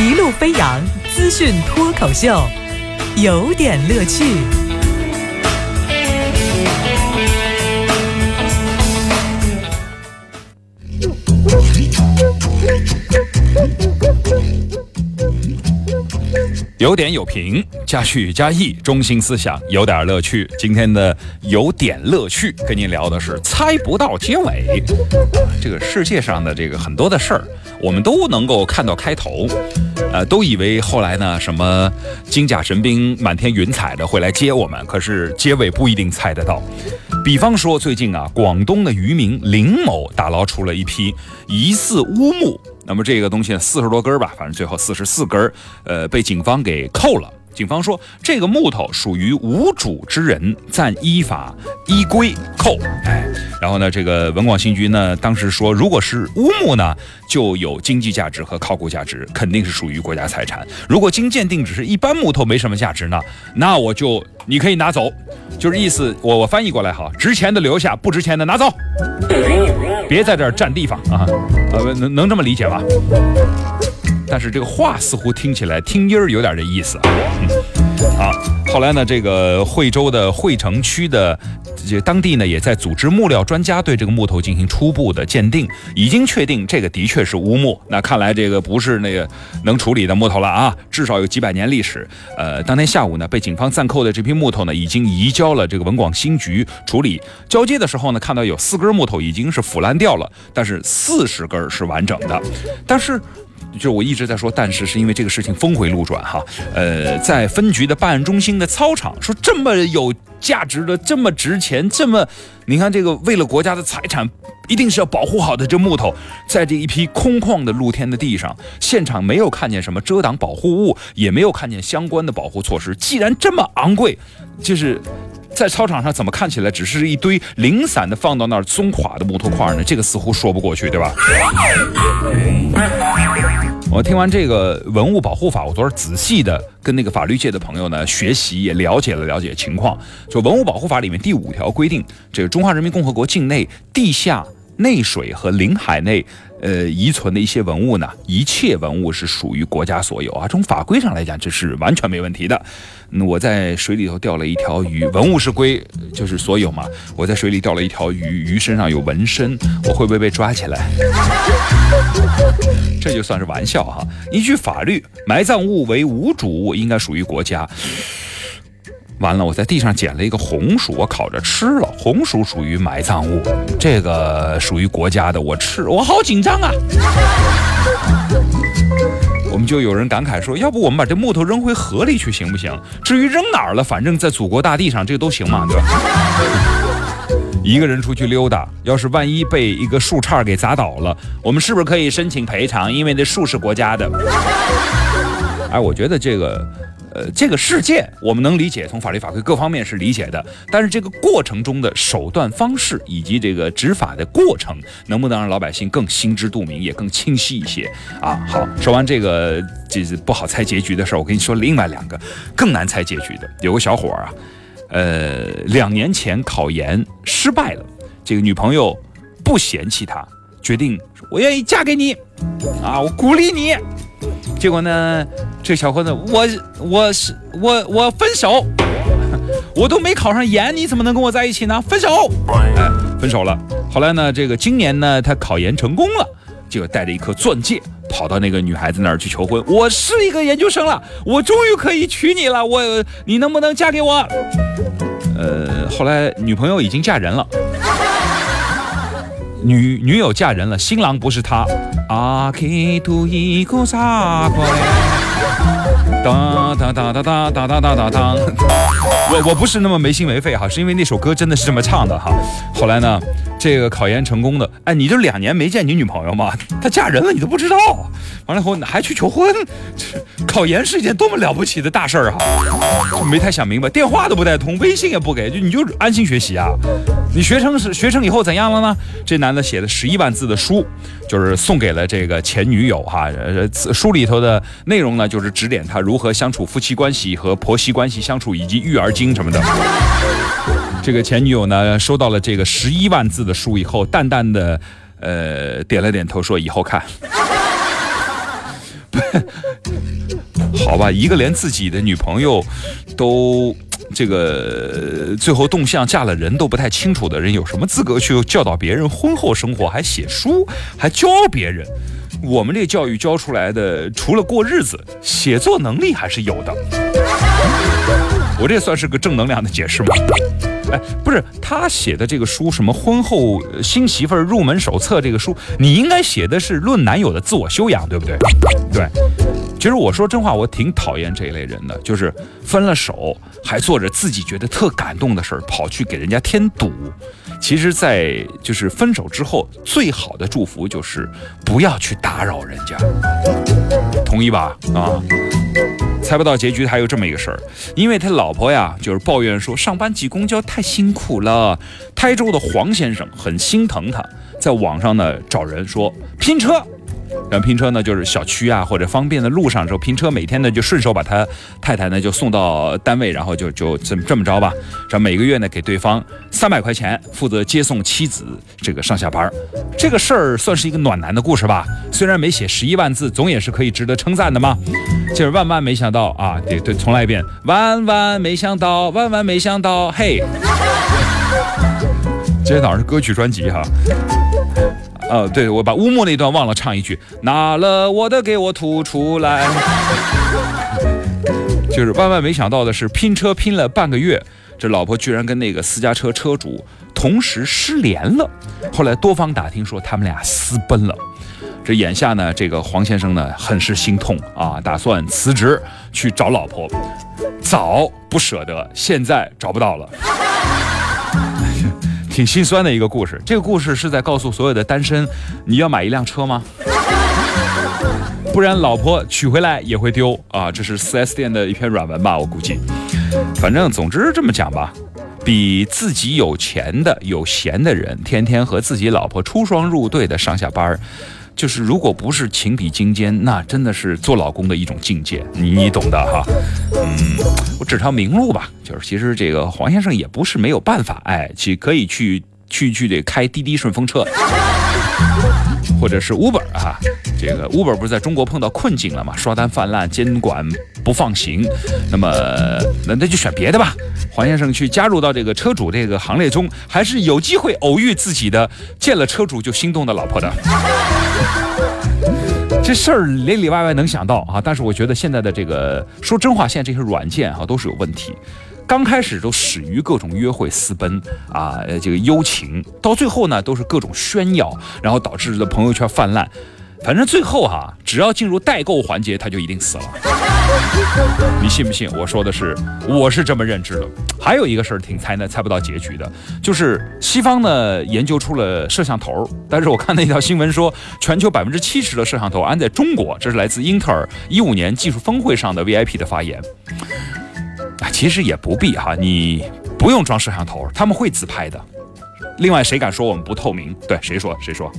一路飞扬资讯脱口秀，有点乐趣。有点有评，加叙加意，中心思想有点乐趣。今天的有点乐趣，跟您聊的是猜不到结尾。这个世界上的这个很多的事儿，我们都能够看到开头，呃，都以为后来呢，什么金甲神兵满天云彩的会来接我们，可是结尾不一定猜得到。比方说，最近啊，广东的渔民林某打捞出了一批疑似乌木。那么这个东西，四十多根吧，反正最后四十四根，呃，被警方给扣了。警方说，这个木头属于无主之人，暂依法依规扣。哎，然后呢，这个文广新局呢，当时说，如果是乌木呢，就有经济价值和考古价值，肯定是属于国家财产。如果经鉴定只是一般木头，没什么价值呢，那我就你可以拿走，就是意思，我我翻译过来哈，值钱的留下，不值钱的拿走，别在这儿占地方啊，呃，能能这么理解吧？但是这个话似乎听起来听音儿有点这意思啊。好，后来呢，这个惠州的惠城区的这当地呢，也在组织木料专家对这个木头进行初步的鉴定，已经确定这个的确是乌木。那看来这个不是那个能处理的木头了啊，至少有几百年历史。呃，当天下午呢，被警方暂扣的这批木头呢，已经移交了这个文广新局处理。交接的时候呢，看到有四根木头已经是腐烂掉了，但是四十根是完整的，但是。就我一直在说，但是是因为这个事情峰回路转哈，呃，在分局的办案中心的操场，说这么有价值的、这么值钱、这么，你看这个为了国家的财产，一定是要保护好的这木头，在这一批空旷的露天的地上，现场没有看见什么遮挡保护物，也没有看见相关的保护措施。既然这么昂贵，就是在操场上怎么看起来只是一堆零散的放到那儿松垮的木头块呢？这个似乎说不过去，对吧？我听完这个文物保护法，我昨儿仔细的跟那个法律界的朋友呢学习，也了解了了解情况。就文物保护法里面第五条规定，这个中华人民共和国境内地下。内水和领海内，呃，遗存的一些文物呢，一切文物是属于国家所有啊。从法规上来讲，这是完全没问题的。那我在水里头钓了一条鱼，文物是归就是所有嘛。我在水里钓了一条鱼，鱼身上有纹身，我会不会被抓起来？这就算是玩笑哈。依据法律，埋葬物为无主物，应该属于国家。完了，我在地上捡了一个红薯，我烤着吃了。红薯属于埋葬物，这个属于国家的，我吃，我好紧张啊！我们就有人感慨说，要不我们把这木头扔回河里去行不行？至于扔哪儿了，反正在祖国大地上，这都行嘛，对吧？一个人出去溜达，要是万一被一个树杈给砸倒了，我们是不是可以申请赔偿？因为那树是国家的。哎，我觉得这个。呃，这个事件我们能理解，从法律法规各方面是理解的，但是这个过程中的手段方式以及这个执法的过程，能不能让老百姓更心知肚明，也更清晰一些啊？好，说完这个这不好猜结局的事儿，我跟你说另外两个更难猜结局的。有个小伙儿啊，呃，两年前考研失败了，这个女朋友不嫌弃他，决定我愿意嫁给你，啊，我鼓励你。结果呢？这小伙子，我我是我我分手，我都没考上研，你怎么能跟我在一起呢？分手，哎，分手了。后来呢，这个今年呢，他考研成功了，就带着一颗钻戒跑到那个女孩子那儿去求婚。我是一个研究生了，我终于可以娶你了，我你能不能嫁给我？呃，后来女朋友已经嫁人了。女女友嫁人了，新郎不是他。啊，去土一哭啥哭？当当当当当当当当当，我我不是那么没心没肺哈，是因为那首歌真的是这么唱的哈。后来呢，这个考研成功的，哎，你这两年没见你女朋友吗？她嫁人了，你都不知道。完了以后还去求婚，考研是一件多么了不起的大事儿哈！没太想明白，电话都不带通，微信也不给，就你就安心学习啊。你学成是学成以后怎样了呢？这男的写了十一万字的书，就是送给了这个前女友哈。书里头的内容呢，就是指点他如何相处夫妻关系和婆媳关系相处，以及育儿经什么的。这个前女友呢，收到了这个十一万字的书以后，淡淡的呃点了点头，说以后看。好吧，一个连自己的女朋友都这个最后动向嫁了人都不太清楚的人，有什么资格去教导别人婚后生活，还写书，还教别人？我们这教育教出来的，除了过日子，写作能力还是有的。我这算是个正能量的解释吗？哎，不是他写的这个书，什么婚后新媳妇入门手册这个书，你应该写的是论男友的自我修养，对不对？对。其实我说真话，我挺讨厌这一类人的，就是分了手还做着自己觉得特感动的事儿，跑去给人家添堵。其实，在就是分手之后，最好的祝福就是不要去打扰人家，同意吧？啊。猜不到结局，还有这么一个事儿，因为他老婆呀，就是抱怨说上班挤公交太辛苦了。台州的黄先生很心疼他，在网上呢找人说拼车。然后拼车呢，就是小区啊或者方便的路上之后拼车，每天呢就顺手把他太太呢就送到单位，然后就就这么这么着吧，这每个月呢给对方三百块钱，负责接送妻子这个上下班这个事儿算是一个暖男的故事吧？虽然没写十一万字，总也是可以值得称赞的嘛。就是万万没想到啊，对对，重来一遍，万万没想到，万万没想到，嘿，今天早上是歌曲专辑哈。呃，对，我把乌木那段忘了唱一句，拿了我的给我吐出来。就是万万没想到的是，拼车拼了半个月，这老婆居然跟那个私家车车主同时失联了。后来多方打听说他们俩私奔了。这眼下呢，这个黄先生呢很是心痛啊，打算辞职去找老婆。早不舍得，现在找不到了。挺心酸的一个故事。这个故事是在告诉所有的单身，你要买一辆车吗？不然老婆娶回来也会丢啊！这是 4S 店的一篇软文吧，我估计。反正总之这么讲吧，比自己有钱的、有闲的人，天天和自己老婆出双入对的上下班儿就是如果不是情比金坚，那真的是做老公的一种境界，你你懂的哈。嗯，我指条明路吧，就是其实这个黄先生也不是没有办法，哎，去可以去去去得开滴滴顺风车。或者是 Uber 啊，这个 Uber 不是在中国碰到困境了吗？刷单泛滥，监管不放行，那么那那就选别的吧。黄先生去加入到这个车主这个行列中，还是有机会偶遇自己的见了车主就心动的老婆的。这事儿里里外外能想到啊，但是我觉得现在的这个说真话，现在这些软件哈都是有问题。刚开始都始于各种约会私奔啊，这个幽情，到最后呢都是各种炫耀，然后导致的朋友圈泛滥。反正最后哈，只要进入代购环节，他就一定死了。你信不信？我说的是，我是这么认知的。还有一个事儿挺猜呢，猜不到结局的，就是西方呢研究出了摄像头，但是我看那条新闻说，全球百分之七十的摄像头安在中国，这是来自英特尔一五年技术峰会上的 VIP 的发言。啊，其实也不必哈，你不用装摄像头，他们会自拍的。另外，谁敢说我们不透明？对，谁说谁说？